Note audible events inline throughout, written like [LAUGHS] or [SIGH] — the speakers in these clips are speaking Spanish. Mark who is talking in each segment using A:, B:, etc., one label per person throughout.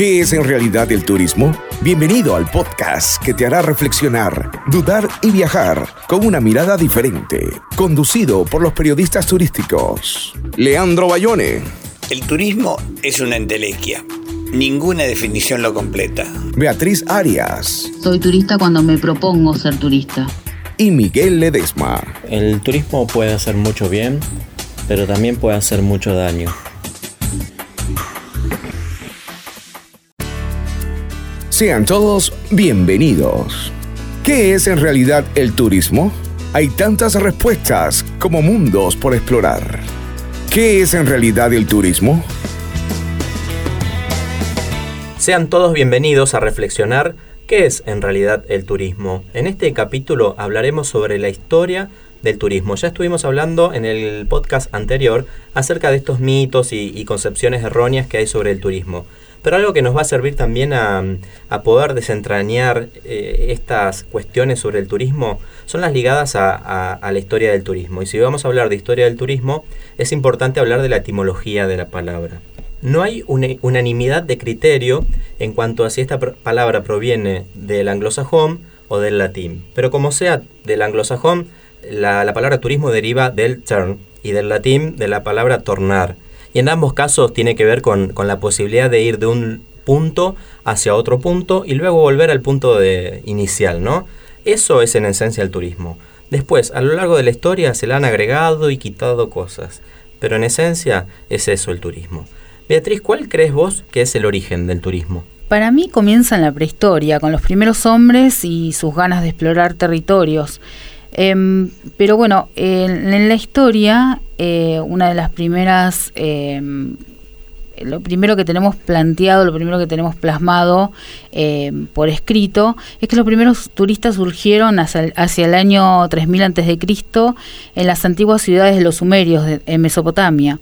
A: ¿Qué es en realidad el turismo? Bienvenido al podcast que te hará reflexionar, dudar y viajar con una mirada diferente. Conducido por los periodistas turísticos. Leandro Bayone.
B: El turismo es una entelequia. Ninguna definición lo completa.
A: Beatriz Arias.
C: Soy turista cuando me propongo ser turista.
A: Y Miguel Ledesma.
D: El turismo puede hacer mucho bien, pero también puede hacer mucho daño.
A: Sean todos bienvenidos. ¿Qué es en realidad el turismo? Hay tantas respuestas como mundos por explorar. ¿Qué es en realidad el turismo?
D: Sean todos bienvenidos a reflexionar qué es en realidad el turismo. En este capítulo hablaremos sobre la historia del turismo. Ya estuvimos hablando en el podcast anterior acerca de estos mitos y, concepciones erróneas que hay sobre el turismo. Pero algo que nos va a servir también a, poder desentrañar eh, estas cuestiones sobre el turismo son las ligadas a, la historia del turismo. Y si vamos a hablar de historia del turismo, es importante hablar de la etimología de la palabra. No hay una unanimidad de criterio en cuanto a si esta palabra proviene del anglosajón o del latín. Pero como sea del anglosajón, la, la palabra turismo deriva del turn y del latín de la palabra tornar. Y en ambos casos tiene que ver con, con, la posibilidad de ir de un punto hacia otro punto y luego volver al punto de inicial, ¿no? Eso es en esencia el turismo. Después, a lo largo de la historia se le han agregado y quitado cosas, pero en esencia es eso el turismo. Beatriz, ¿cuál crees vos que es el origen del turismo?
C: Para mí comienza en la prehistoria, con los primeros hombres y sus ganas de explorar territorios. Em, pero bueno, en, la historia, eh, una de las primeras em, lo primero que tenemos planteado, lo primero que tenemos plasmado eh, por escrito, es que los primeros turistas surgieron hacia, el año 3000 a.C. en las antiguas ciudades de los sumerios en Mesopotamia.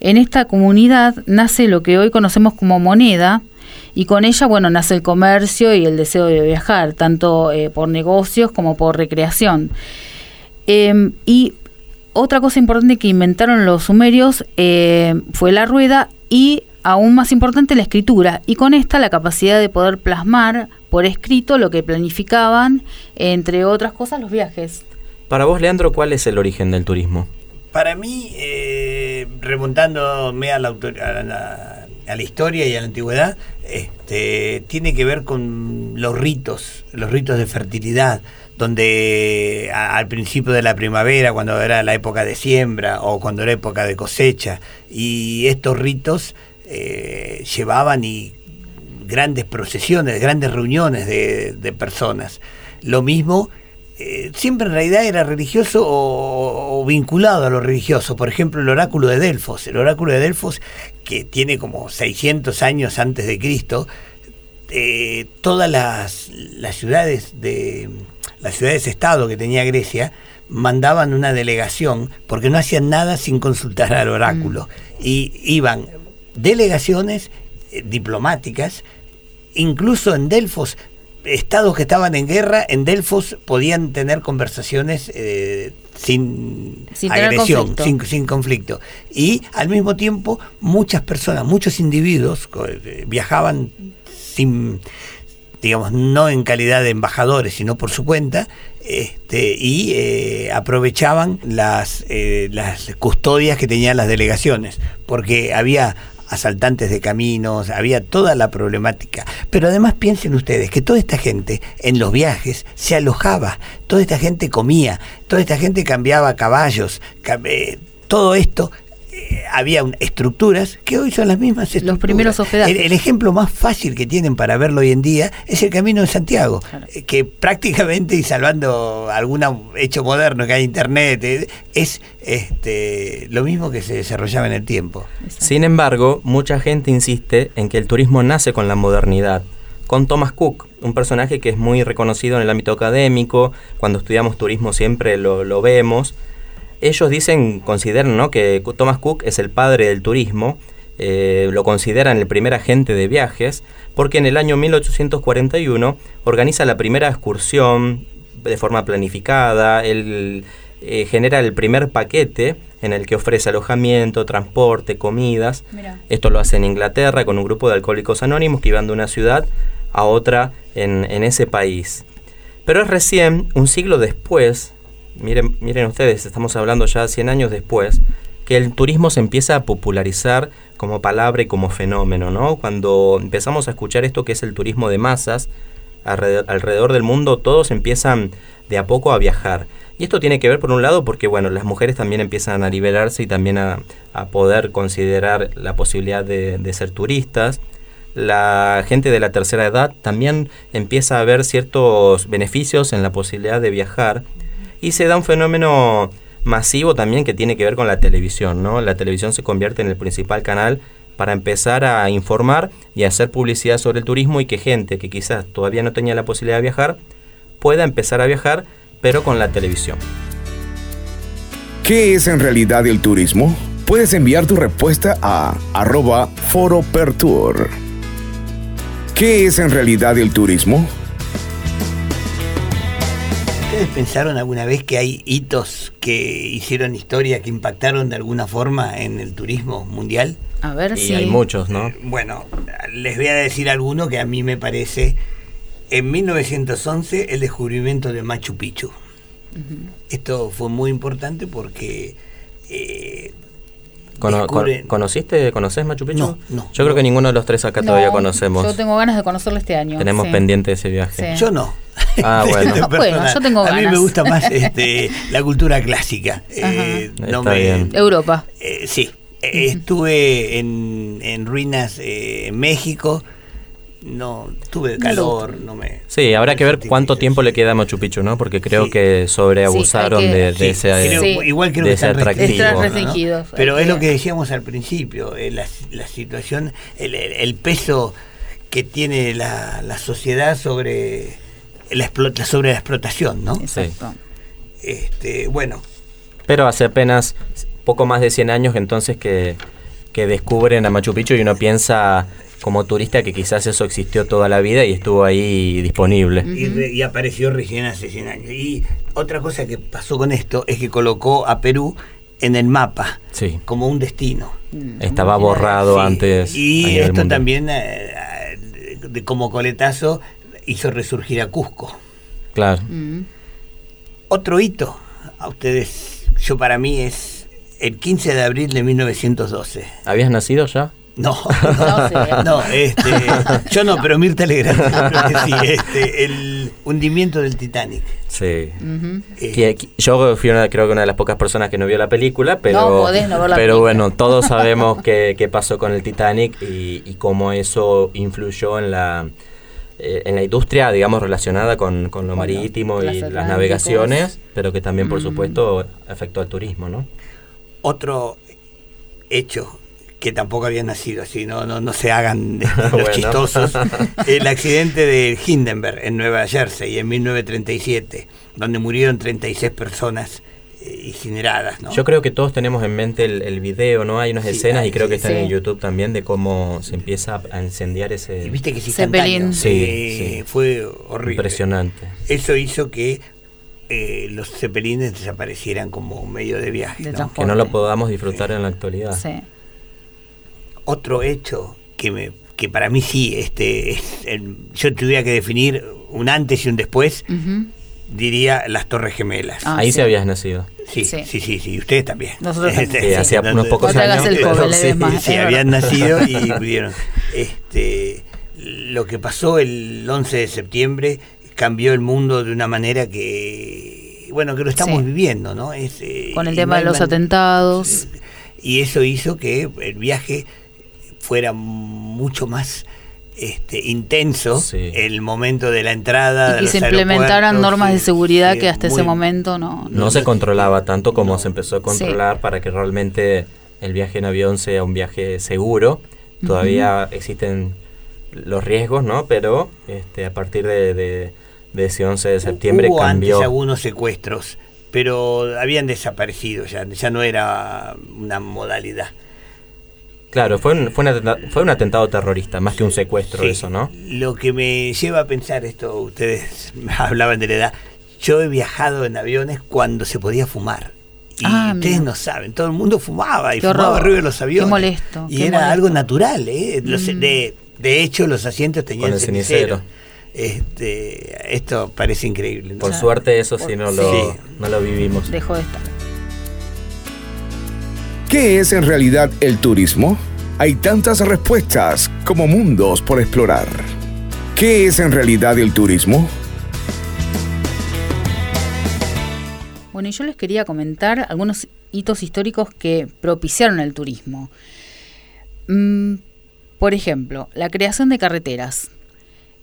C: En esta comunidad nace lo que hoy conocemos como moneda, y con ella, bueno, nace el comercio y el deseo de viajar, tanto eh, por negocios como por recreación. Em, y otra cosa importante que inventaron los sumerios eh, fue la rueda y aún más importante la escritura y con esta la capacidad de poder plasmar por escrito lo que planificaban, entre otras cosas, los viajes.
D: Para vos, Leandro, ¿cuál es el origen del turismo?
B: Para mí, eh, remontándome a la, a, la, historia y a la antigüedad, este, tiene que ver con los ritos, los ritos de fertilidad, donde al principio de la primavera, cuando era la época de siembra o cuando era época de cosecha, y estos ritos eh, llevaban y grandes procesiones, grandes reuniones de, personas. Lo mismo, eh, siempre en realidad era religioso o, vinculado a lo religioso. Por ejemplo, el oráculo de Delfos. El oráculo de Delfos, que tiene como 600 años antes de Cristo, eh, todas las, las ciudades de las ciudades-estado que tenía Grecia, mandaban una delegación porque no hacían nada sin consultar al oráculo. Mm. Y iban delegaciones eh, diplomáticas, incluso en Delfos, estados que estaban en guerra, en Delfos podían tener conversaciones eh, sin, agresión, sin, sin, conflicto. Y al mismo tiempo muchas personas, muchos individuos eh, viajaban sin digamos, no en calidad de embajadores, sino por su cuenta, este, y eh, aprovechaban las, eh, las custodias que tenían las delegaciones, porque había asaltantes de caminos, había toda la problemática. Pero además piensen ustedes que toda esta gente en los viajes se alojaba, toda esta gente comía, toda esta gente cambiaba caballos, eh, todo esto había estructuras que hoy son las mismas estructuras.
C: Los primeros hospedajes.
B: El, ejemplo más fácil que tienen para verlo hoy en día es el Camino de Santiago, eh, que prácticamente, y salvando algún hecho moderno que hay internet, eh, es este, lo mismo que se desarrollaba en el tiempo.
D: Sin embargo, mucha gente insiste en que el turismo nace con la modernidad con Thomas Cook, un personaje que es muy reconocido en el ámbito académico, cuando estudiamos turismo siempre lo, lo vemos, ellos dicen, consideran ¿no? que Thomas Cook es el padre del turismo, eh, lo consideran el primer agente de viajes, porque en el año 1841 organiza la primera excursión de forma planificada, él eh, genera el primer paquete en el que ofrece alojamiento, transporte, comidas.
C: Mirá.
D: Esto lo hace en Inglaterra con un grupo de alcohólicos anónimos que iban de una ciudad a otra en, en ese país. Pero es recién, un siglo después, miren, miren ustedes, estamos hablando ya 100 años después, que el turismo se empieza a popularizar como palabra y como fenómeno, ¿no? Cuando empezamos a escuchar esto que es el turismo de masas, alrededor, del mundo todos empiezan de a poco a viajar. Y esto tiene que ver por un lado porque, bueno, las mujeres también empiezan a liberarse y también a, poder considerar la posibilidad de ser turistas la gente de la tercera edad también empieza a ver ciertos beneficios en la posibilidad de viajar y se da un fenómeno masivo también que tiene que ver con la televisión, ¿no? La televisión se convierte en el principal canal para empezar a informar y hacer publicidad sobre el turismo y que gente que quizás todavía no tenía la posibilidad de viajar pueda empezar a viajar, pero con la televisión.
A: ¿Qué es en realidad el turismo? Puedes enviar tu respuesta a arroba foropertour. ¿Qué es en realidad el turismo?
B: ¿Ustedes pensaron alguna vez que hay hitos que hicieron historia, que impactaron de alguna forma en el turismo mundial?
C: A ver
D: Y
C: si.
D: hay muchos, ¿no?
B: Bueno, les voy a decir alguno que a mí me parece. En 1911, el descubrimiento de Machu Picchu. Esto fue muy importante porque. eh,
D: Cono- con-
B: descubren-
D: ¿Conociste, conoces Machu Picchu?
B: No, no,
D: Yo creo que ninguno de los tres acá
C: No,
D: todavía conocemos.
C: Yo tengo ganas de conocerlo este año.
D: Tenemos
C: sí.
D: pendiente ese viaje.
C: Sí.
B: Yo no.
D: Ah, [LAUGHS] bueno.
B: Este,
C: bueno, yo tengo
B: A mí me
C: ganas.
B: gusta más [LAUGHS] este, la cultura clásica. Eh, no
D: Está
B: me-
D: bien.
C: Europa.
B: Eh, sí, Eh, estuve en, en ruinas eh, en México. No, tuve calor,
C: lo-
B: no me.
D: Sí, habrá que ver cuánto tiempo le queda a Machu Picchu, ¿no? Porque creo
B: Sí.
D: que sobreabusaron
C: Sí, que-
D: de, de
B: Sí,
D: ese...
B: creo-
C: Sí.
B: Igual creo
D: de
B: que
D: ese
B: están
D: atractivo.
C: Están
B: ¿no? Pero es lo
C: que-
B: que decíamos al principio, eh, la, la situación, el, el- el peso que tiene la, la sociedad sobre la, explota- sobre la explotación, ¿no?
C: Exacto.
B: Este, bueno,
D: Pero hace apenas poco más de 100 años entonces que, que descubren a Machu Picchu y uno piensa como turista que quizás eso existió toda la vida y estuvo ahí disponible.
B: y, re- y apareció recién hace 100 años. Y otra cosa que pasó con esto es que colocó a Perú en el mapa
D: Sí,
B: como un destino.
D: estaba borrado
B: Sí,
D: antes.
B: Y esto también, eh, eh, de- como coletazo, hizo resurgir a Cusco.
D: Claro.
C: Mm.
B: Otro hito, a ustedes, yo para mí es el 15 de abril de 1912.
D: ¿Habías nacido ya?
B: No, [LAUGHS]
C: No sé.
B: no, este, yo no, pero Mirta Legrand, sí, este, el hundimiento del Titanic.
D: Sí.
B: Eh,
D: yo fui una, creo que una de las pocas personas que no vio la película, pero,
C: No podés no ver la
D: pero
C: película.
D: bueno, todos [LAUGHS] sabemos qué, qué pasó con el Titanic y, y cómo eso influyó en la, eh, en la industria, digamos, relacionada con, con lo marítimo y las navegaciones, pero que también, por
C: Mm.
D: supuesto, afectó al turismo, ¿no?
B: otro hecho que tampoco había nacido así, no, no, no se hagan [LAUGHS] los
D: Bueno.
B: chistosos. [LAUGHS] El accidente de Hindenburg en Nueva Jersey en 1937, donde murieron 36 personas eh, incineradas. ¿no?
D: Yo creo que todos tenemos en mente el, el video, ¿no? Hay unas
B: Sí,
D: escenas
B: hay,
D: y creo que
B: sí,
D: están en. YouTube también de cómo se empieza a incendiar ese...
B: Y viste que
C: Zeppelin.
B: instantáneo.
D: Sí,
B: Eh,
D: sí.
B: Fue horrible.
D: Impresionante.
B: Eso hizo que eh, los zeppelines desaparecieran como medio de viaje.
C: De
B: ¿no?
C: transporte.
D: Que no lo podamos disfrutar en la actualidad.
C: Sí.
B: Otro hecho que me que para mí sí, este, es el- yo tuviera que definir un antes y un después, diría las Torres Gemelas.
C: Ah,
D: Ahí
C: sí.
D: sí habías nacido.
B: Sí,
C: Sí.
B: sí, sí, sí, ustedes también.
C: Nosotros también.
B: Este,
D: Sí, hacía unos pocos años.
C: el pobre,
B: Sí,
C: más,
B: sí, habían
C: verdad.
B: nacido y pudieron. Este, lo que pasó el 11 de septiembre cambió el mundo de una manera que, bueno, que lo estamos
C: Sí.
B: viviendo, ¿no? Es, eh,
C: Con el tema de los atentados.
B: Y eso hizo que el viaje fuera mucho más este, intenso
D: Sí.
B: el momento de la entrada.
C: Y
B: de
C: que
B: los
C: se implementaran normas de seguridad
B: sí,
C: que hasta ese momento no.
D: No se controlaba tanto como
B: No.
D: se empezó a controlar para que realmente el viaje en avión sea un viaje seguro. Todavía existen los riesgos, ¿no? Pero este, a partir de, de- de ese 11 de septiembre
B: Hubo
D: cambió.
B: antes algunos secuestros, pero habían desaparecido ya, ya no era una modalidad.
D: Claro, fue un, fue, un atenta- fue un atentado terrorista, más que un secuestro
B: Sí.
D: eso, ¿no?
B: Lo que me lleva a pensar esto, ustedes [LAUGHS] hablaban de la edad, yo he viajado en aviones cuando se podía fumar. Y
C: Ah,
B: ustedes
C: mira.
B: no saben, todo el mundo fumaba y
C: Qué
B: fumaba
C: horror.
B: arriba de los aviones.
C: Qué molesto,
B: Y
C: qué
B: era
C: molesto.
B: algo natural, ¿eh? Los-
C: Mm.
B: de, de hecho, los asientos tenían
D: Con el
B: cenicero.
D: cenicero.
B: Este, esto parece increíble. ¿no?
D: Por suerte eso
C: Por-
D: sí no
B: sí.
D: lo, no lo vivimos.
C: Dejó de estar.
A: ¿Qué es en realidad el turismo? Hay tantas respuestas como mundos por explorar. ¿Qué es en realidad el turismo?
C: Bueno, y yo les quería comentar algunos hitos históricos que propiciaron el turismo. Mm, por ejemplo, la creación de carreteras.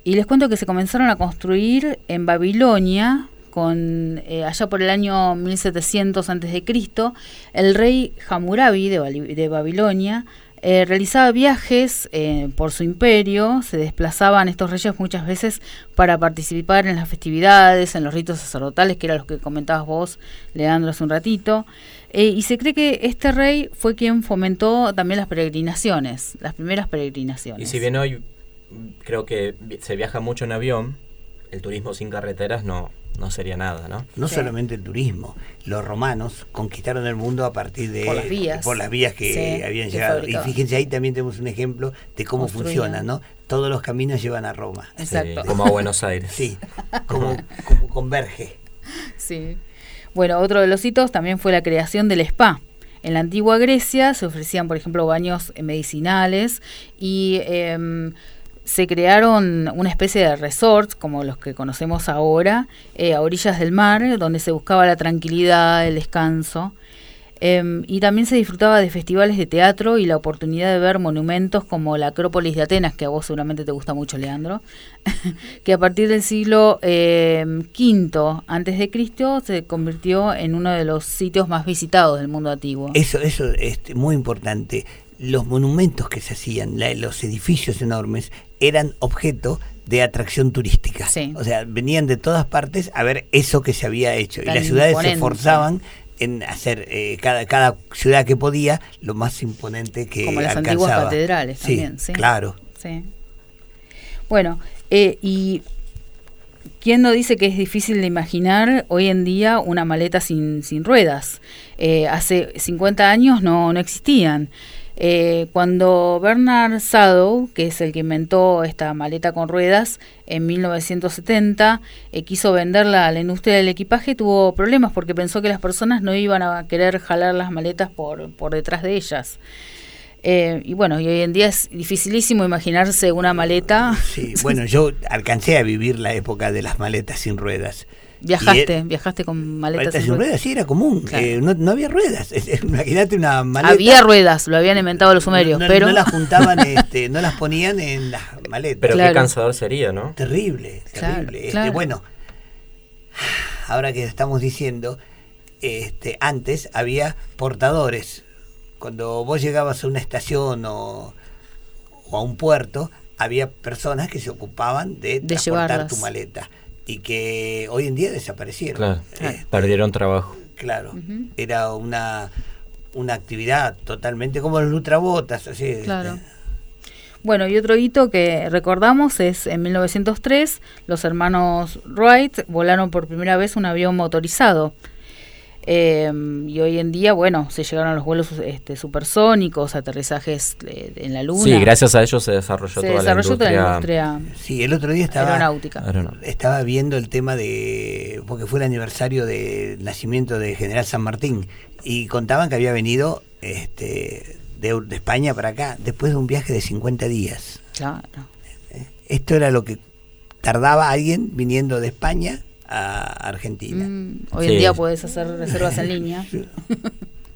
C: Y les cuento que se comenzaron a construir en Babilonia, con eh, allá por el año 1700 a.C., el rey Hammurabi de, de Babilonia eh, realizaba viajes eh, por su imperio, se desplazaban estos reyes muchas veces para participar en las festividades, en los ritos sacerdotales, que eran los que comentabas vos, Leandro, hace un ratito. Eh, y se cree que este rey fue quien fomentó también las peregrinaciones, las primeras peregrinaciones.
D: Y si bien hoy creo que se viaja mucho en avión, el turismo sin carreteras no, no sería nada, ¿no?
B: No
C: Sí.
B: solamente el turismo, los romanos conquistaron el mundo a partir de
C: Por las vías.
B: por las vías que
C: Sí,
B: habían
C: que
B: llegado. Y fíjense ahí también tenemos un ejemplo de cómo funciona, ¿no? Todos los caminos llevan a Roma.
C: Exacto.
D: Sí, como a Buenos Aires.
B: Sí, como, como converge.
C: Sí. Bueno, otro de los hitos también fue la creación del spa. En la antigua Grecia se ofrecían, por ejemplo, baños medicinales y em, se crearon una especie de resorts, como los que conocemos ahora, eh, a orillas del mar, donde se buscaba la tranquilidad, el descanso. Em, y también se disfrutaba de festivales de teatro y la oportunidad de ver monumentos como la Acrópolis de Atenas, que a vos seguramente te gusta mucho, Leandro, [LAUGHS] que a partir del siglo em, V antes de Cristo se convirtió en uno de los sitios más visitados del mundo antiguo.
B: Eso, eso es muy importante. Los monumentos que se hacían, los edificios enormes, eran objeto de atracción turística.
C: Sí.
B: O sea, venían de todas partes a ver eso que se había hecho.
C: Tan
B: y las ciudades
C: imponente.
B: se esforzaban en hacer eh, cada, cada ciudad que podía lo más imponente que
C: Como las
B: alcanzaba.
C: antiguas catedrales
B: Sí,
C: también, sí.
B: Claro.
C: Sí. Bueno, eh, y ¿quién no dice que es difícil de imaginar hoy en día una maleta sin, sin ruedas? Eh, hace 50 años no, no existían. Eh, cuando Bernard Sadow, que es el que inventó esta maleta con ruedas, en 1970 eh, quiso venderla a la industria del equipaje, tuvo problemas porque pensó que las personas no iban a querer jalar las maletas por, por detrás de ellas. Eh, y bueno, y hoy en día es dificilísimo imaginarse una maleta.
B: Sí, bueno, yo alcancé a vivir la época de las maletas sin ruedas.
C: Viajaste,
B: Y,
C: viajaste con maletas,
B: Maletas
C: sin ruedas.
B: ruedas, sí, era común.
C: Claro.
B: eh, no, no había ruedas. Imagínate una maleta.
C: Había ruedas, lo habían inventado los sumerios,
B: no,
C: pero
B: no las juntaban, este, no las ponían en las maletas.
D: Pero
C: Claro.
D: qué cansador sería, ¿no?
B: terrible,
C: Claro,
B: terrible. Este,
C: claro.
B: bueno, ahora que estamos diciendo, este, antes había portadores. Cuando vos llegabas a una estación o, o a un puerto, había personas que se ocupaban de,
C: De
B: transportar
C: llevarlas.
B: tu maleta y que hoy en día desaparecieron.
D: Claro.
B: Este,
D: Perdieron trabajo.
B: Claro, era una, una actividad totalmente como los lutrabotas, así.
C: Claro.
B: este,
C: Bueno, y otro hito que recordamos es en 1903 los hermanos Wright volaron por primera vez un avión motorizado. Eh, y hoy en día, bueno, se llegaron los vuelos este, supersónicos, aterrizajes eh, en la luna.
D: Sí, gracias a ellos se desarrolló
C: Se
D: toda
C: desarrolló
D: la
C: toda la
D: industria.
B: Sí, el otro día estaba,
C: aeronáutica.
B: estaba viendo el tema de, porque fue el aniversario del nacimiento de General San Martín, y contaban que había venido este, de, de España para acá, después de un viaje de 50 días.
C: Claro.
B: Esto era lo que tardaba alguien viniendo de España a Argentina.
C: Mm, hoy
D: Sí.
C: en día puedes hacer reservas en línea. [LAUGHS]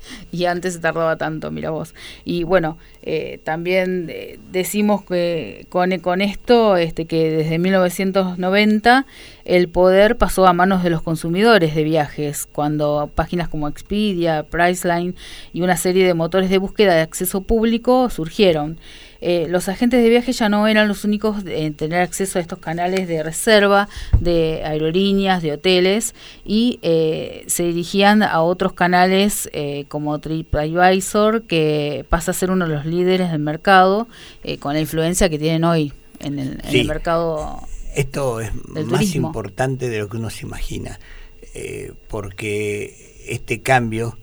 C: [LAUGHS] y antes se tardaba tanto, mira vos. Y bueno, eh, también eh, decimos que con, con esto este, que desde 1990 el poder pasó a manos de los consumidores de viajes, cuando páginas como Expedia, Priceline y una serie de motores de búsqueda de acceso público surgieron. Eh, los agentes de viaje ya no eran los únicos en tener acceso a estos canales de reserva de aerolíneas, de hoteles, y eh, se dirigían a otros canales eh, como TripAdvisor, que pasa a ser uno de los líderes del mercado, eh, con la influencia que tienen hoy en el, en
B: Sí.
C: el mercado
B: Esto es más importante de lo que uno se imagina, porque este cambio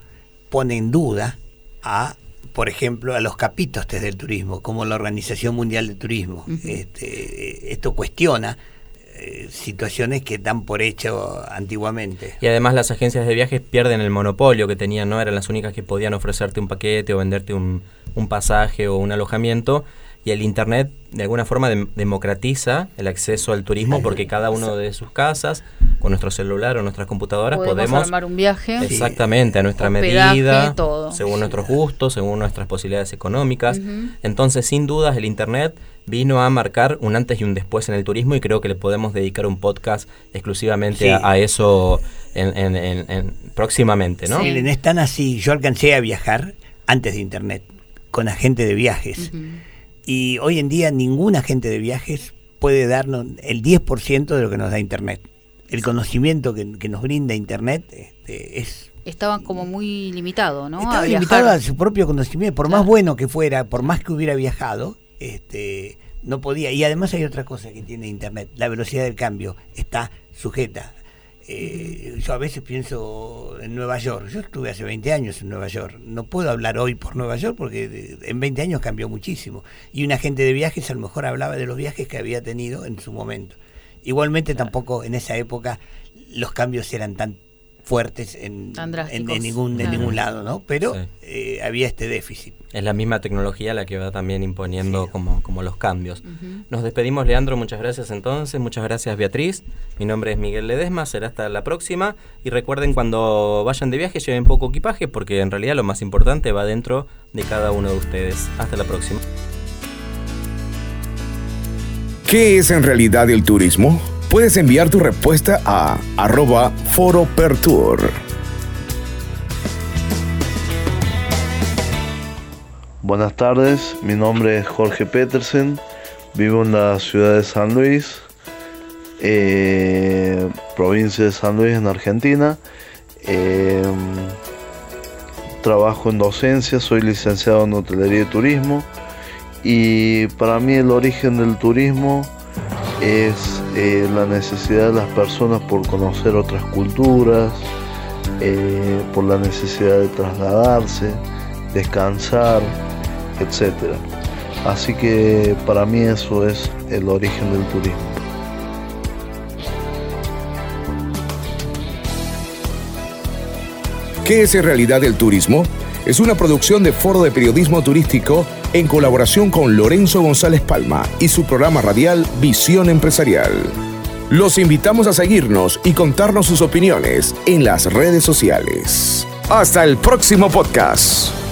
B: pone en duda a, por ejemplo, a los capítulos del turismo, como la Organización Mundial de Turismo. este, esto cuestiona eh, situaciones que dan por hecho antiguamente.
D: Y además las agencias de viajes pierden el monopolio que tenían, no eran las únicas que podían ofrecerte un paquete o venderte un, un pasaje o un alojamiento. Y el Internet de alguna forma democratiza el acceso al turismo porque cada uno de sus casas, con nuestro celular o nuestras computadoras, podemos,
C: armar un viaje.
D: Exactamente, a nuestra medida, según nuestros gustos, según nuestras posibilidades económicas. Entonces, sin dudas, el Internet vino a marcar un antes y un después en el turismo y creo que le podemos dedicar un podcast exclusivamente a, eso en, próximamente, ¿no?
B: Sí, es tan así. Yo alcancé a viajar antes de Internet con agente de viajes. Y hoy en día ningún agente de viajes puede darnos el 10% de lo que nos da Internet. El conocimiento que, nos brinda Internet este, es...
C: Estaban como muy limitado, ¿no?
B: Estaba limitado a su propio conocimiento. Por más bueno que fuera, por más que hubiera viajado, este, no podía. Y además hay otra cosa que tiene Internet. La velocidad del cambio está sujeta eh, yo a veces pienso en Nueva York. Yo estuve hace 20 años en Nueva York. No puedo hablar hoy por Nueva York porque en 20 años cambió muchísimo. Y un agente de viajes a lo mejor hablaba de los viajes que había tenido en su momento. Igualmente tampoco en esa época los cambios eran tan fuertes en, en, ningún, en ningún lado, ¿no? Pero eh, había este déficit.
D: Es la misma tecnología la que va también imponiendo como, como los cambios. Nos despedimos, Leandro, muchas gracias entonces, muchas gracias Beatriz. Mi nombre es Miguel Ledesma, será hasta la próxima. Y recuerden cuando vayan de viaje lleven poco equipaje porque en realidad lo más importante va dentro de cada uno de ustedes. Hasta la próxima.
A: ¿Qué es en realidad el turismo? Puedes enviar tu respuesta a arroba foropertour.
E: Buenas tardes, mi nombre es Jorge Petersen, vivo en la ciudad de San Luis, eh, provincia de San Luis en Argentina. Eh, trabajo en docencia, soy licenciado en hotelería y turismo y para mí el origen del turismo es eh, la necesidad de las personas por conocer otras culturas, eh, por la necesidad de trasladarse, descansar, etc. Así que para mí eso es el origen del turismo.
A: ¿Qué es en realidad el turismo? Es una producción de Foro de Periodismo Turístico en colaboración con Lorenzo González Palma y su programa radial Visión Empresarial. Los invitamos a seguirnos y contarnos sus opiniones en las redes sociales. Hasta el próximo podcast.